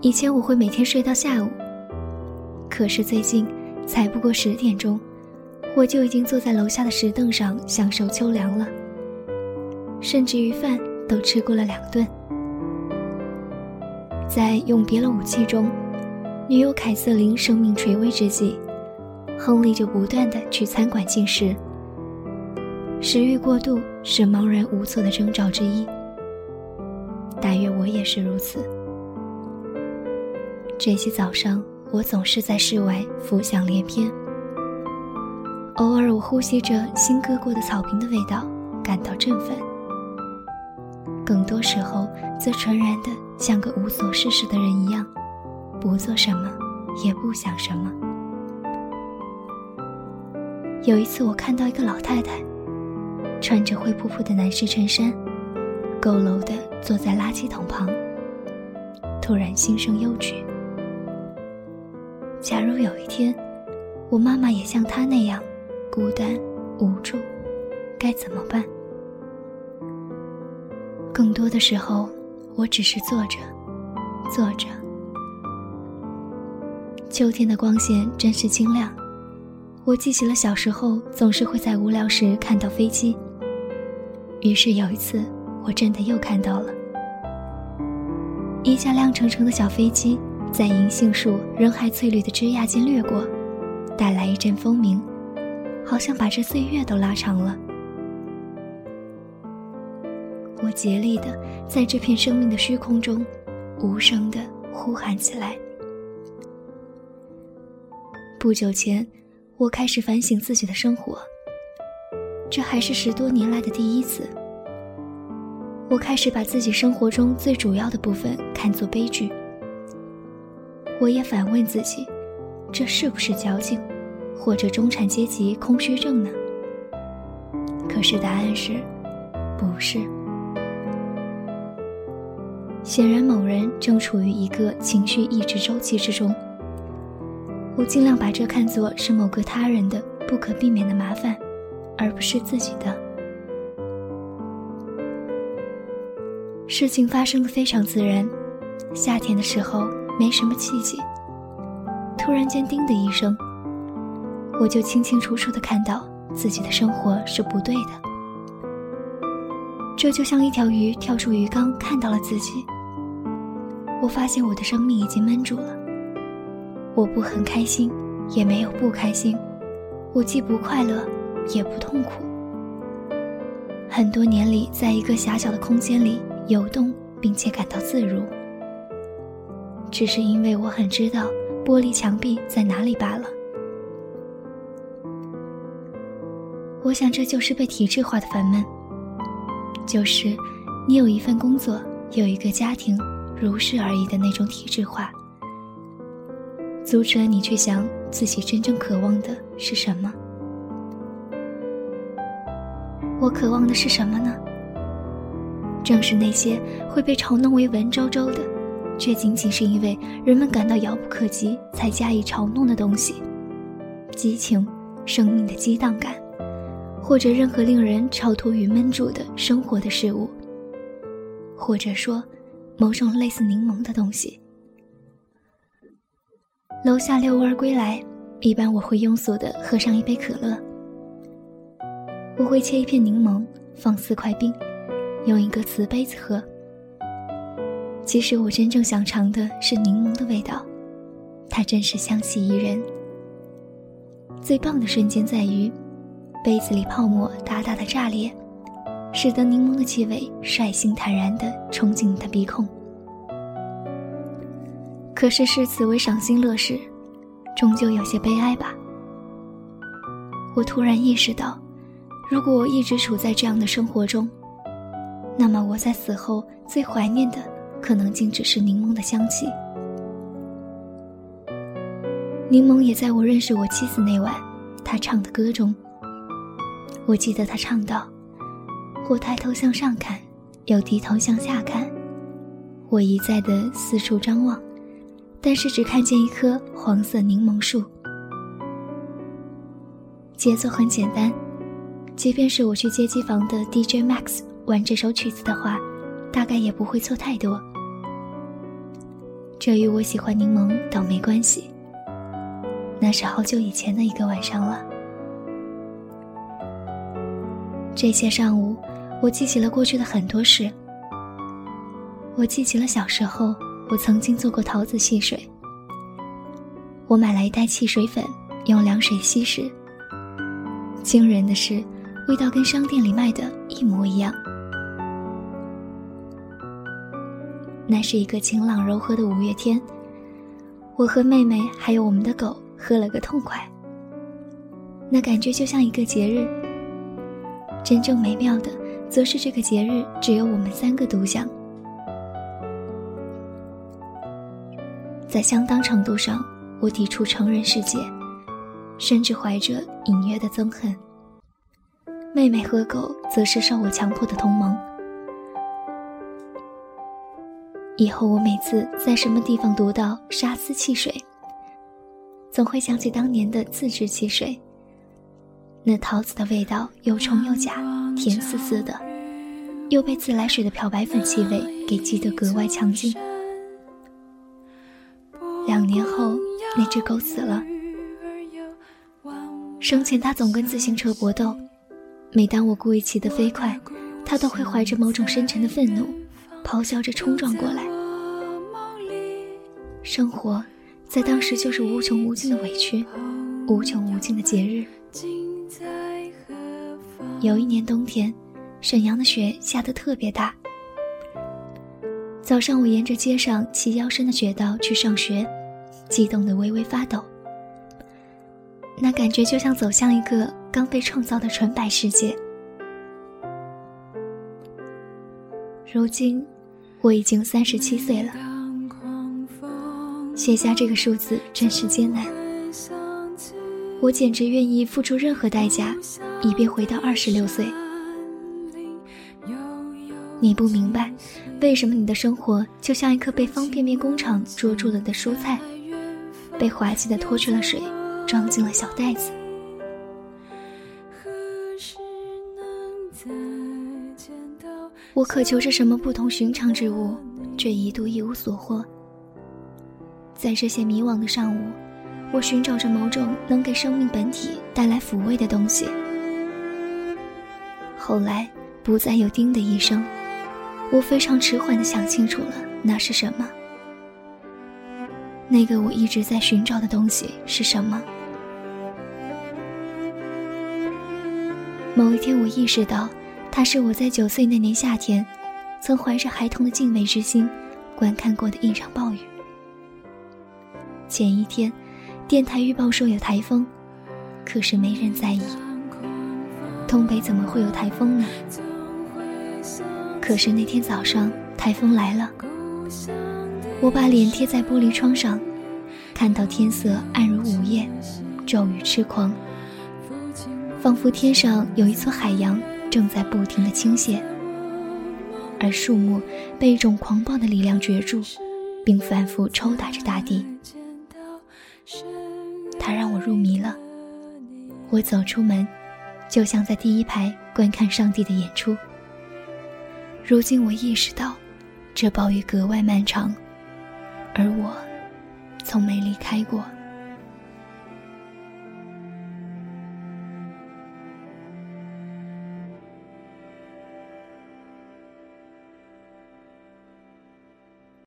以前我会每天睡到下午，可是最近才不过十点钟，我就已经坐在楼下的石凳上享受秋凉了，甚至于饭都吃过了两顿。在永别了武器中，女友凯瑟琳生命垂危之际，亨利就不断的去餐馆进食。食欲过度是茫然无措的征兆之一，大约我也是如此。这些早上，我总是在室外浮想联翩。偶尔，我呼吸着新割过的草坪的味道，感到振奋；更多时候，则纯然的像个无所事事的人一样，不做什么，也不想什么。有一次，我看到一个老太太，穿着灰扑扑的男士衬衫，佝偻的坐在垃圾桶旁，突然心生忧惧。假如有一天，我妈妈也像她那样孤单无助，该怎么办？更多的时候，我只是坐着，坐着。秋天的光线真是清亮，我记起了小时候总是会在无聊时看到飞机。于是有一次，我真的又看到了一架亮澄澄的小飞机。在银杏树仍还翠绿的枝桠间掠过，带来一阵风鸣，好像把这岁月都拉长了。我竭力的在这片生命的虚空中，无声的呼喊起来。不久前，我开始反省自己的生活，这还是十多年来的第一次。我开始把自己生活中最主要的部分看作悲剧。我也反问自己，这是不是矫情，或者中产阶级空虚症呢？可是答案是，不是。显然某人正处于一个情绪抑制周期之中。我尽量把这看作是某个他人的不可避免的麻烦，而不是自己的。事情发生的非常自然，夏天的时候。没什么契机。突然间，叮的一声，我就清清楚楚的看到自己的生活是不对的。这就像一条鱼跳出鱼缸，看到了自己。我发现我的生命已经闷住了。我不很开心，也没有不开心。我既不快乐，也不痛苦。很多年里，在一个狭小的空间里游动，并且感到自如。只是因为我很知道玻璃墙壁在哪里罢了。我想这就是被体制化的烦闷，就是你有一份工作，有一个家庭，如是而已的那种体制化，阻止了你去想自己真正渴望的是什么。我渴望的是什么呢？正是那些会被嘲弄为文绉绉的。却仅仅是因为人们感到遥不可及才加以嘲弄的东西，激情、生命的激荡感，或者任何令人超脱于闷住的生活的事物，或者说某种类似柠檬的东西。楼下遛弯归来，一般我会庸俗的喝上一杯可乐。我会切一片柠檬，放四块冰，用一个瓷杯子喝。其实我真正想尝的是柠檬的味道，它真是香气宜人。最棒的瞬间在于，杯子里泡沫大大的炸裂，使得柠檬的气味率性坦然地冲进你的鼻孔。可是视此为赏心乐事，终究有些悲哀吧。我突然意识到，如果我一直处在这样的生活中，那么我在死后最怀念的。可能竟只是柠檬的香气。柠檬也在我认识我妻子那晚，他唱的歌中。我记得他唱道：“我抬头向上看，又低头向下看，我一再的四处张望，但是只看见一棵黄色柠檬树。”节奏很简单，即便是我去街机房的 DJ Max 玩这首曲子的话。大概也不会错太多。这与我喜欢柠檬倒没关系。那是好久以前的一个晚上了。这些上午，我记起了过去的很多事。我记起了小时候，我曾经做过桃子汽水。我买来一袋汽水粉，用凉水稀释。惊人的是，味道跟商店里卖的一模一样。那是一个晴朗柔和的五月天，我和妹妹还有我们的狗喝了个痛快。那感觉就像一个节日。真正美妙的，则是这个节日只有我们三个独享。在相当程度上，我抵触成人世界，甚至怀着隐约的憎恨。妹妹和狗则是受我强迫的同盟。以后我每次在什么地方读到沙司汽水，总会想起当年的自制汽水。那桃子的味道又冲又假，甜丝丝的，又被自来水的漂白粉气味给激得格外强劲。两年后，那只狗死了。生前它总跟自行车搏斗，每当我故意骑得飞快，它都会怀着某种深沉的愤怒。咆哮着冲撞过来，生活在当时就是无穷无尽的委屈，无穷无尽的节日。有一年冬天，沈阳的雪下得特别大。早上我沿着街上齐腰深的雪道去上学，激动得微微发抖。那感觉就像走向一个刚被创造的纯白世界。如今。我已经三十七岁了，写下这个数字真是艰难。我简直愿意付出任何代价，以便回到二十六岁。你不明白，为什么你的生活就像一颗被方便面工厂捉住了的蔬菜，被滑稽的拖去了水，装进了小袋子。我渴求着什么不同寻常之物，却一度一无所获。在这些迷惘的上午，我寻找着某种能给生命本体带来抚慰的东西。后来不再有“叮”的一声，我非常迟缓地想清楚了，那是什么？那个我一直在寻找的东西是什么？某一天，我意识到。它是我在九岁那年夏天，曾怀着孩童的敬畏之心，观看过的一场暴雨。前一天，电台预报说有台风，可是没人在意。东北怎么会有台风呢？可是那天早上，台风来了。我把脸贴在玻璃窗上，看到天色暗如午夜，骤雨痴狂，仿佛天上有一座海洋。正在不停的倾泻，而树木被一种狂暴的力量攫住，并反复抽打着大地。他让我入迷了。我走出门，就像在第一排观看上帝的演出。如今我意识到，这暴雨格外漫长，而我从没离开过。